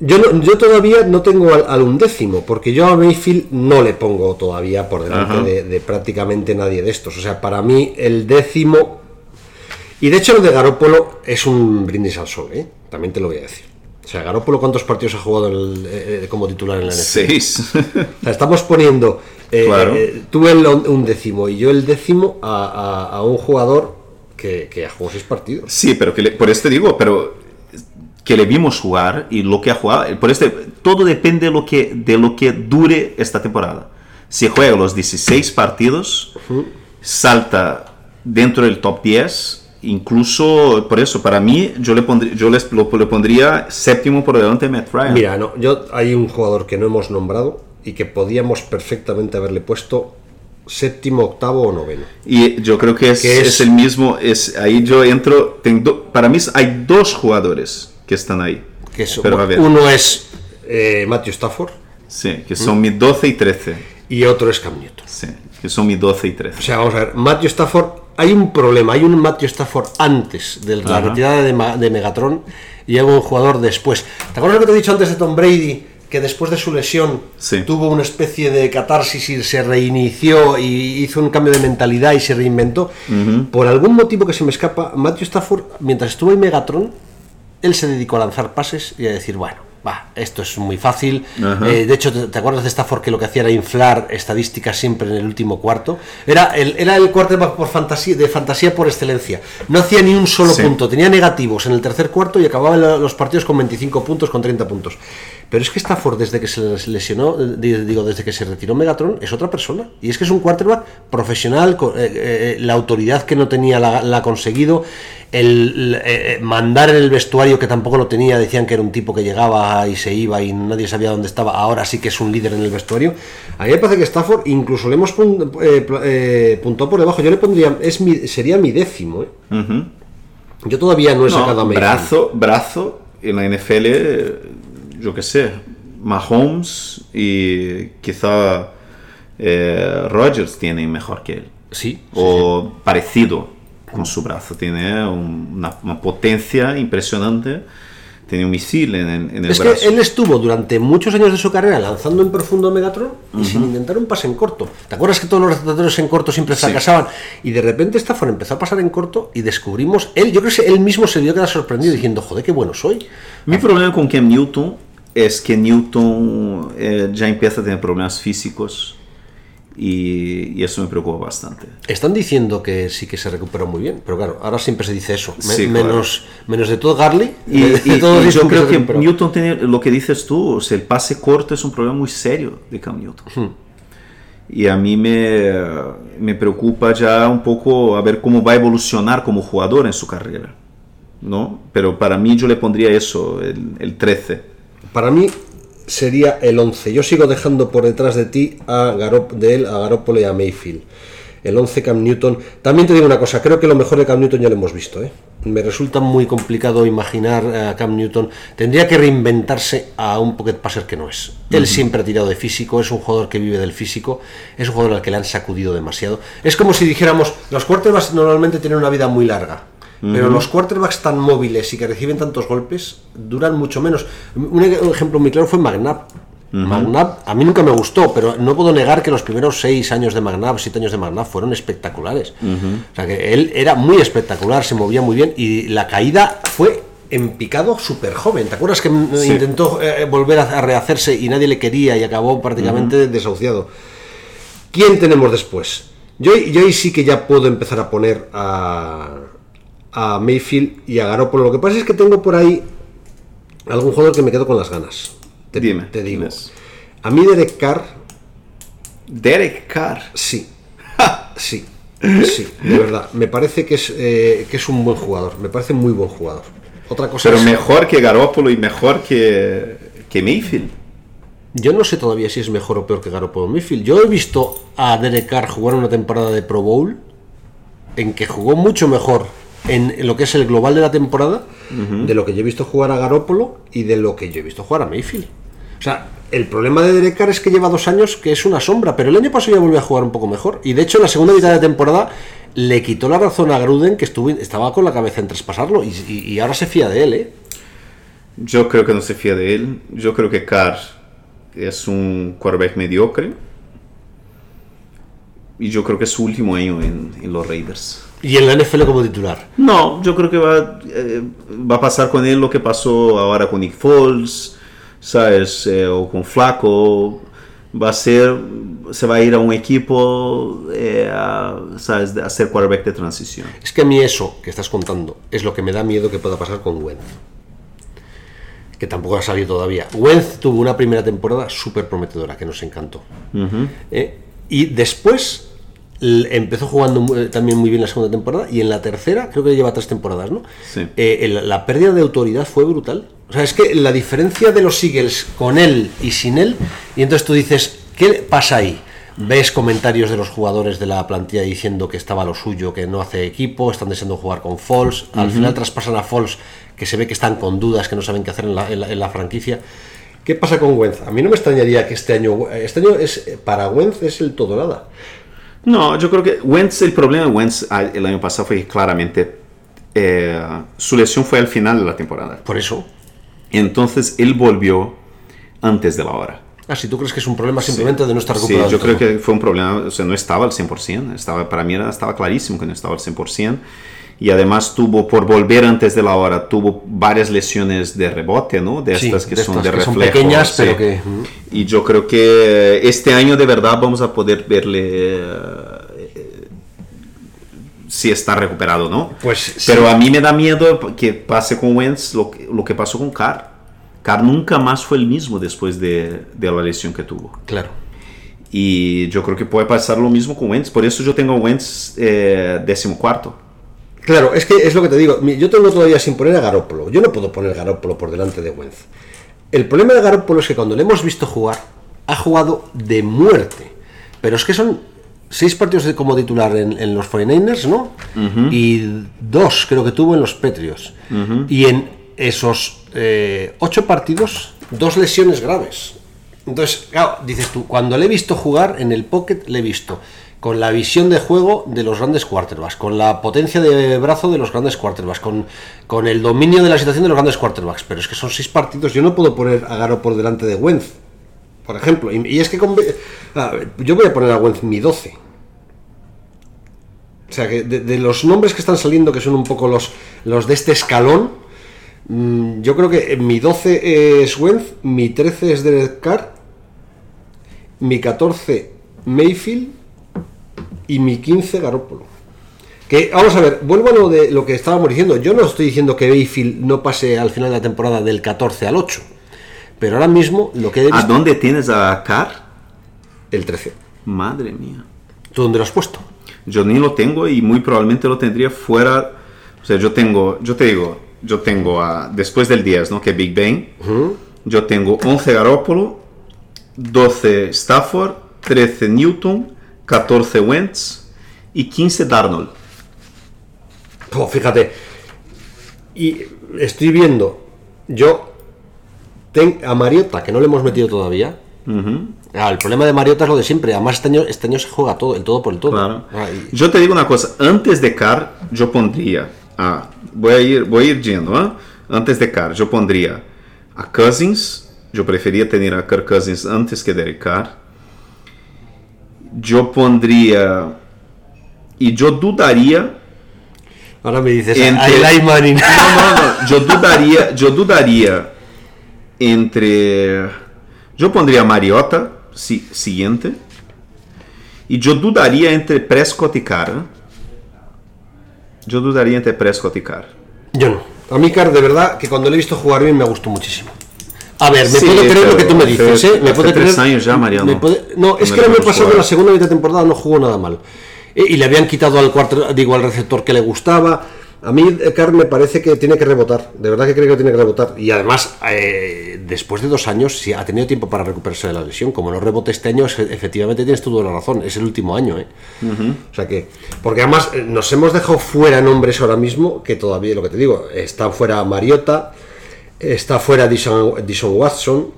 Yo, no- yo todavía no tengo al, al undécimo, porque yo a Mayfield no le pongo todavía por delante de prácticamente nadie de estos. O sea, para mí el décimo. Y de hecho lo de Garópolo es un brindis al sol, ¿eh? También te lo voy a decir. O sea, Garópolo, ¿cuántos partidos ha jugado el- eh, eh, como titular en la NFL? Seis. O sea, estamos poniendo eh, Claro. eh, tú el un décimo y yo el décimo a, a- a un jugador que, que ha jugado seis partidos. Sí, pero que le- por eso te digo, pero que le vimos jugar y lo que ha jugado, por este, todo depende de lo que de lo que dure esta temporada. Si juega los 16 partidos, salta dentro del top 10, incluso por eso para mí yo le pondría yo les, lo, le pondría séptimo por delante de Matt Ryan. Mira, no, yo hay un jugador que no hemos nombrado y que podíamos perfectamente haberle puesto séptimo, octavo o noveno. Y yo creo que es, Que es- es el mismo, es ahí yo entro, tengo, para mí hay dos jugadores que están ahí. Que es- Pero a ver. uno es eh, Matthew Stafford Sí, que son mi 12 y 13. y otro es Cam Newton. Sí, que son mi 12 y 13. O sea, vamos a ver, Matthew Stafford, hay un problema, hay un Matthew Stafford antes de la Ajá. retirada de, de Megatron y hay un jugador después. ¿Te acuerdas lo que te he dicho antes de Tom Brady? Que después de su lesión Sí. tuvo una especie de catarsis y se reinició y hizo un cambio de mentalidad y se reinventó. Por algún motivo que se me escapa, Matthew Stafford, mientras estuvo en Megatron, él se dedicó a lanzar pases y a decir, bueno, va, esto es muy fácil. Eh, de hecho, ¿te, te acuerdas de Stafford que lo que hacía era inflar estadísticas siempre en el último cuarto? Era el, era el quarterback por fantasía, de fantasía por excelencia. No hacía ni un solo Sí. punto, tenía negativos en el tercer cuarto y acababa los partidos con 25 puntos, con 30 puntos. Pero es que Stafford, desde que se les lesionó, eh, di- digo, desde que se retiró Megatron, es otra persona. Y es que es un quarterback profesional, eh, eh, la autoridad que no tenía la, la ha conseguido, el, eh, eh, mandar en el vestuario que tampoco lo tenía, decían que era un tipo que llegaba y se iba y nadie sabía dónde estaba, ahora sí que es un líder en el vestuario. A mí me parece que Stafford incluso le hemos pun- eh, eh, puntado por debajo, yo le pondría, es mi- sería mi décimo. Yo todavía no he No, sacado a brazo, brazo en la NFL, yo qué sé, Mahomes y quizá Rodgers tienen mejor que él. Sí, o parecido con su brazo. Tiene un- una, una potencia impresionante. Tiene un misil en el, en el Es que brazo. él estuvo durante muchos años de su carrera lanzando en profundo Megatron y sin intentar un pase en corto. ¿Te acuerdas que todos los receptores en corto siempre Sí. fracasaban? Y de repente Stafford empezó a pasar en corto y descubrimos, él, yo creo que él mismo se dio quedar sorprendido diciendo, joder, qué bueno soy. Mi problema con Cam Newton es que Newton eh, ya empieza a tener problemas físicos y, y eso me preocupa bastante. Están diciendo que sí que se recuperó muy bien, pero claro, ahora siempre se dice eso. Me- Sí, claro. menos, menos de todo Garly. Y, de- de y- yo creo que recuperó. Newton tiene lo que dices tú, o sea, el pase corto es un problema muy serio de Cam Newton. Hmm. Y a mí me, me preocupa ya un poco a ver cómo va a evolucionar como jugador en su carrera. ¿no? Pero para mí yo le pondría eso, el, el 13. Para mí sería el 11. Yo sigo dejando por detrás de ti a Garop, de él a Garoppolo y a Mayfield. El 11 Cam Newton. También te digo una cosa, creo que lo mejor de Cam Newton ya lo hemos visto. ¿eh? Me resulta muy complicado imaginar a Cam Newton. Tendría que reinventarse a un pocket passer que no es. Él siempre ha tirado de físico, es un jugador que vive del físico, es un jugador al que le han sacudido demasiado. Es como si dijéramos, los quarterbacks normalmente tienen una vida muy larga. Pero los quarterbacks tan móviles y que reciben tantos golpes duran mucho menos. Un e- ejemplo muy claro fue McNabb. McNabb a mí nunca me gustó, pero no puedo negar que los primeros seis años de McNabb, siete años de McNabb fueron espectaculares. O sea que él era muy espectacular, se movía muy bien y la caída fue en picado súper joven. ¿Te acuerdas que Sí. intentó eh, volver a, a rehacerse y nadie le quería y acabó prácticamente desahuciado? ¿Quién tenemos después? Yo, yo ahí sí que ya puedo empezar a poner a, a Mayfield y a Garoppolo. Lo que pasa es que tengo por ahí algún jugador que me quedo con las ganas. Te, Dime, te digo. A mí Derek Carr, Derek Carr. sí. Sí. Sí, de verdad. Me parece que es, eh, que es un buen jugador. Me parece muy buen jugador. Otra cosa Pero es- mejor que Garoppolo y mejor que, que Mayfield. Yo no sé todavía si es mejor o peor que Garoppolo Mayfield. Yo he visto a Derek Carr jugar una temporada de Pro Bowl en que jugó mucho mejor en lo que es el global de la temporada de lo que yo he visto jugar a Garoppolo y de lo que yo he visto jugar a Mayfield. O sea, el problema de Derek Carr es que lleva dos años que es una sombra, pero el año pasado ya volvió a jugar un poco mejor. Y de hecho, en la segunda mitad de temporada le quitó la razón a Gruden, que estuvo, estaba con la cabeza en traspasarlo, y, y- y ahora se fía de él, ¿eh? Yo creo que no se fía de él. Yo creo que Carr es un quarterback mediocre. Y yo creo que es su último año en, en los Raiders. Y en la NFL como titular. No, yo creo que va, eh, va a pasar con él lo que pasó ahora con Nick Foles, ¿sabes? Eh, o con Flaco. Va a ser, se va a ir a un equipo, eh, a, ¿sabes? A ser quarterback de transición. Es que a mí eso que estás contando es lo que me da miedo que pueda pasar con Wentz. Que tampoco ha salido todavía. Wentz tuvo una primera temporada súper prometedora que nos encantó. Eh, y después empezó jugando eh, también muy bien la segunda temporada y en la tercera, creo que lleva tres temporadas, ¿no? Sí. Eh, la pérdida de autoridad fue brutal. O sea, es que la diferencia de los Eagles con él y sin él, y entonces tú dices, ¿qué pasa ahí? Ves comentarios de los jugadores de la plantilla diciendo que estaba lo suyo, que no hace equipo, están deseando jugar con Falls. Al final traspasan a Falls, que se ve que están con dudas, que no saben qué hacer en la, en la- en la franquicia. ¿Qué pasa con Wentz? A mí no me extrañaría que este año, este año es para Wentz es el todo nada. No, yo creo que Wentz, el problema de Wentz ah, el año pasado fue que claramente eh, su lesión fue al final de la temporada. Por eso. Entonces él volvió antes de la hora. Ah, si tú crees que es un problema simplemente de no estar Sí, recuperado. yo del creo que fue un problema, o sea, no estaba al 100%, estaba, para mí era, estaba clarísimo que no estaba al 100%, y además tuvo, por volver antes de la hora, tuvo varias lesiones de rebote, ¿no? De Sí, estas que de son de que son reflejo. pequeñas, sí. pero que-. Y yo creo que este año de verdad vamos a poder verle eh, si está recuperado, ¿no? Pues sí. Pero a mí me da miedo que pase con Wentz lo que, lo que pasó con Carr. Carr nunca más fue el mismo después de, de la lesión que tuvo. Claro. Y yo creo que puede pasar lo mismo con Wentz. Por eso yo tengo a Wentz eh, décimo cuarto. Claro, es que es lo que te digo. Yo tengo todavía sin poner a Garópolo. Yo no puedo poner Garópolo por delante de Wentz. El problema de Garópolo es que cuando le hemos visto jugar, ha jugado de muerte. Pero es que son seis partidos de- como titular en, en los 49ers, ¿no? Y dos creo que tuvo en los Patriots. Y en esos eh, ocho partidos, dos lesiones graves. Entonces, claro, dices tú, cuando le he visto jugar en el pocket, le he visto con la visión de juego de los grandes quarterbacks, con la potencia de brazo de los grandes quarterbacks, con, con el dominio de la situación de los grandes quarterbacks. Pero es que son seis partidos, yo no puedo poner a Garo por delante de Wentz, por ejemplo. Y, es que con- yo voy a poner a Wentz mi 12. O sea, que de, de los nombres que están saliendo, que son un poco los, los de este escalón, mm, yo creo que mi 12 es Wentz, mi 13 es Derek Carr, mi 14 Mayfield y mi 15 Garópolo. Que, vamos a ver, vuelvo a lo de lo que estábamos diciendo. Yo no estoy diciendo que Mayfield no pase al final de la temporada del 14 al 8. Pero ahora mismo lo que he ¿A visto... dónde tienes a Carr? El 13. Madre mía. ¿Tú dónde lo has puesto? Yo ni lo tengo y muy probablemente lo tendría fuera. O sea, yo tengo, yo te digo, yo tengo a, después del 10, ¿no? Que Big Bang. Yo tengo 11 Garoppolo, 12 Stafford, 13 Newton, 14 Wentz y 15 Darnold. Oh, fíjate. Y estoy viendo, yo ten, a Mariota, que no le hemos metido todavía. Ah, el problema de Mariota es lo de siempre. Además, este año, este año se juega todo, el todo por el todo. Claro. Ah, y- Yo te digo una cosa, antes de Carr yo pondría, ah, voy a ir, voy a ir yendo, ¿ah? antes de Carr yo pondría a Cousins, yo prefería tener a Kirk Cousins antes que Derek Carr. Yo pondría y yo dudaría ahora me dices, Entre- Eli Manning. no, no, no, yo dudaría, yo dudaría entre. Yo pondría Mariota si- siguiente. Y yo dudaría entre Prescott y Carr. Yo dudaría entre Prescott y Carr. Yo no. A mí, Car, de verdad, que cuando le he visto jugar bien me gustó muchísimo. A ver, me Sí, puedo creer lo que tú me hace- dices, ¿eh? Me hace puede tres creer- años ya, Mariano, me puede- No, es que año vimos pasado, jugar. la segunda mitad de temporada, no jugó nada mal. Eh, Y le habían quitado al cuarto, digo, al receptor que le gustaba. A mí, eh, Car, me parece que tiene que rebotar. De verdad que creo que tiene que rebotar. Y además, eh, después de dos años, si ha tenido tiempo para recuperarse de la lesión. Como no rebote este año, efectivamente tienes toda la razón. Es el último año, ¿eh? O sea que. Porque además eh, nos hemos dejado fuera nombres ahora mismo, que todavía, lo que te digo, está fuera Mariota, está fuera Dishon, Dishon Watson,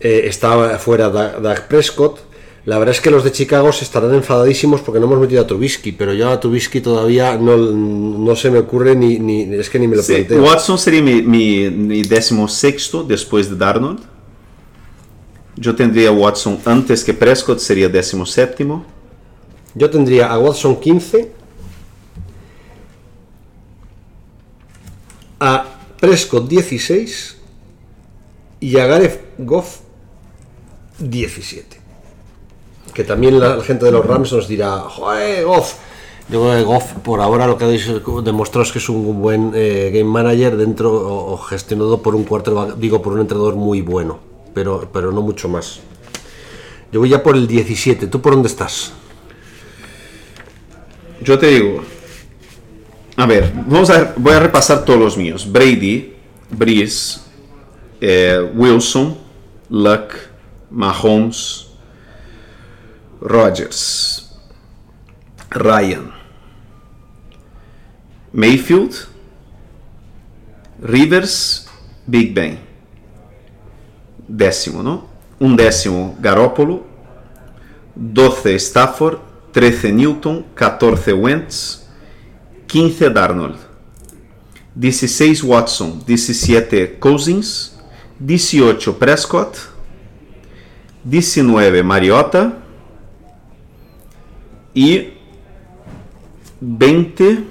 eh, está fuera Dak Prescott. La verdad es que los de Chicago se estarán enfadadísimos porque no hemos metido a Trubisky, pero yo a Trubisky todavía no, no se me ocurre ni, ni es que ni me lo Sí, planteo. Watson sería mi, mi, mi décimo sexto después de Darnold. Yo tendría a Watson antes que Prescott, sería décimo séptimo. Yo tendría a Watson 15, a Prescott 16 y a Goff 17. Que también la, gente de los Rams nos dirá, joder, Goff. Yo creo que Goff por ahora lo que ha dicho- demostrado es que es un buen eh, game manager dentro o, gestionado por un quarterback, digo por un entrenador muy bueno, pero, pero no mucho más. Yo voy ya por el 17, ¿tú por dónde estás? Yo te digo, a ver, vamos a, voy a repasar todos los míos. Brady, Breeze, eh, Wilson, Luck, Mahomes, Rodgers, Ryan, Mayfield, Rivers, Big Ben. Décimo, ¿no? Un décimo Garópolo, 12 Stafford, 13 Newton, 14 Wentz, 15 Darnold, 16 Watson, 17 Cousins, 18 Prescott, 19 Mariota y 20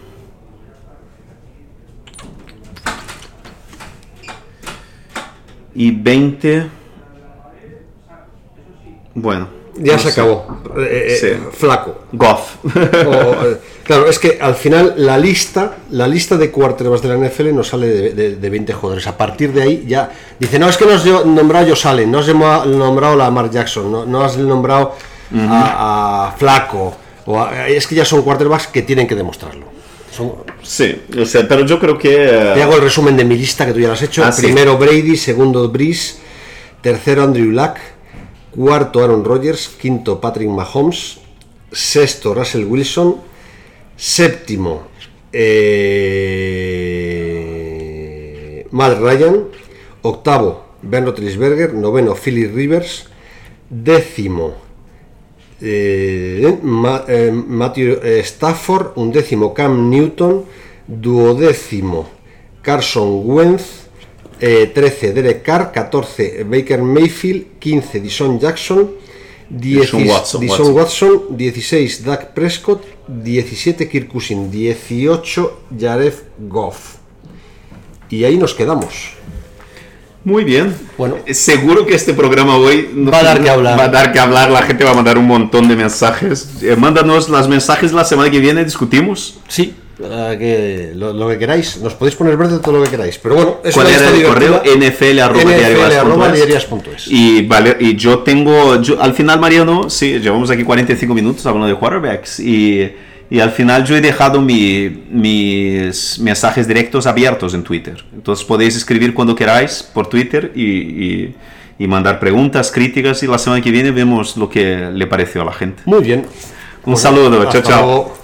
y 20 bueno Ya no se sé. acabó. Eh, eh. Flaco. Goff O, eh, claro, es que al final la lista, la lista de quarterbacks de la NFL nos sale de, de- de 20 jugadores. A partir de ahí ya dice, no es que no has yo- nombrado Josh Allen, no has nombrado a Lamar Jackson, no, no has nombrado a, a Flaco. O a- es que ya son quarterbacks que tienen que demostrarlo. Son- Sí, o sea, pero yo creo que... te hago el resumen de mi lista que tú ya lo has hecho. Ah, sí. Primero Brady, segundo Breeze, tercero Andrew Luck, cuarto Aaron Rodgers, quinto Patrick Mahomes, sexto Russell Wilson, séptimo eh, Matt Ryan, octavo Ben Roethlisberger, noveno Philip Rivers, décimo eh, eh, Matthew eh, Stafford, undécimo Cam Newton, duodécimo Carson Wentz, eh, 13 Derek Carr, 14 Baker Mayfield, 15 Dishon Jackson, 10 Deshaun Watson, Deshaun Watson. Watson, 16 Dak Prescott, 17 Kirk Cousins, 18 Jared Goff. Y ahí nos quedamos. Muy bien. Bueno. seguro que este programa hoy no- Va a dar que hablar. Va a dar que hablar. La gente va a mandar un montón de mensajes. Eh, mándanos los mensajes la semana que viene, discutimos. Sí, eh, que lo, lo que queráis, nos podéis poner verde todo lo que queráis. Pero bueno, es ¿Cuál era el correo? nfl arroba arroba es. diarias.es. Y, vale, y yo tengo, yo- al final Mariano, sí, llevamos aquí 45 minutos hablando de quarterbacks y, y al final yo he dejado mi- mis mensajes directos abiertos en Twitter. Entonces podéis escribir cuando queráis por Twitter y, y- y mandar preguntas, críticas y la semana que viene vemos lo que le pareció a la gente. Muy bien. Un saludo, chao, Hasta chao. luego.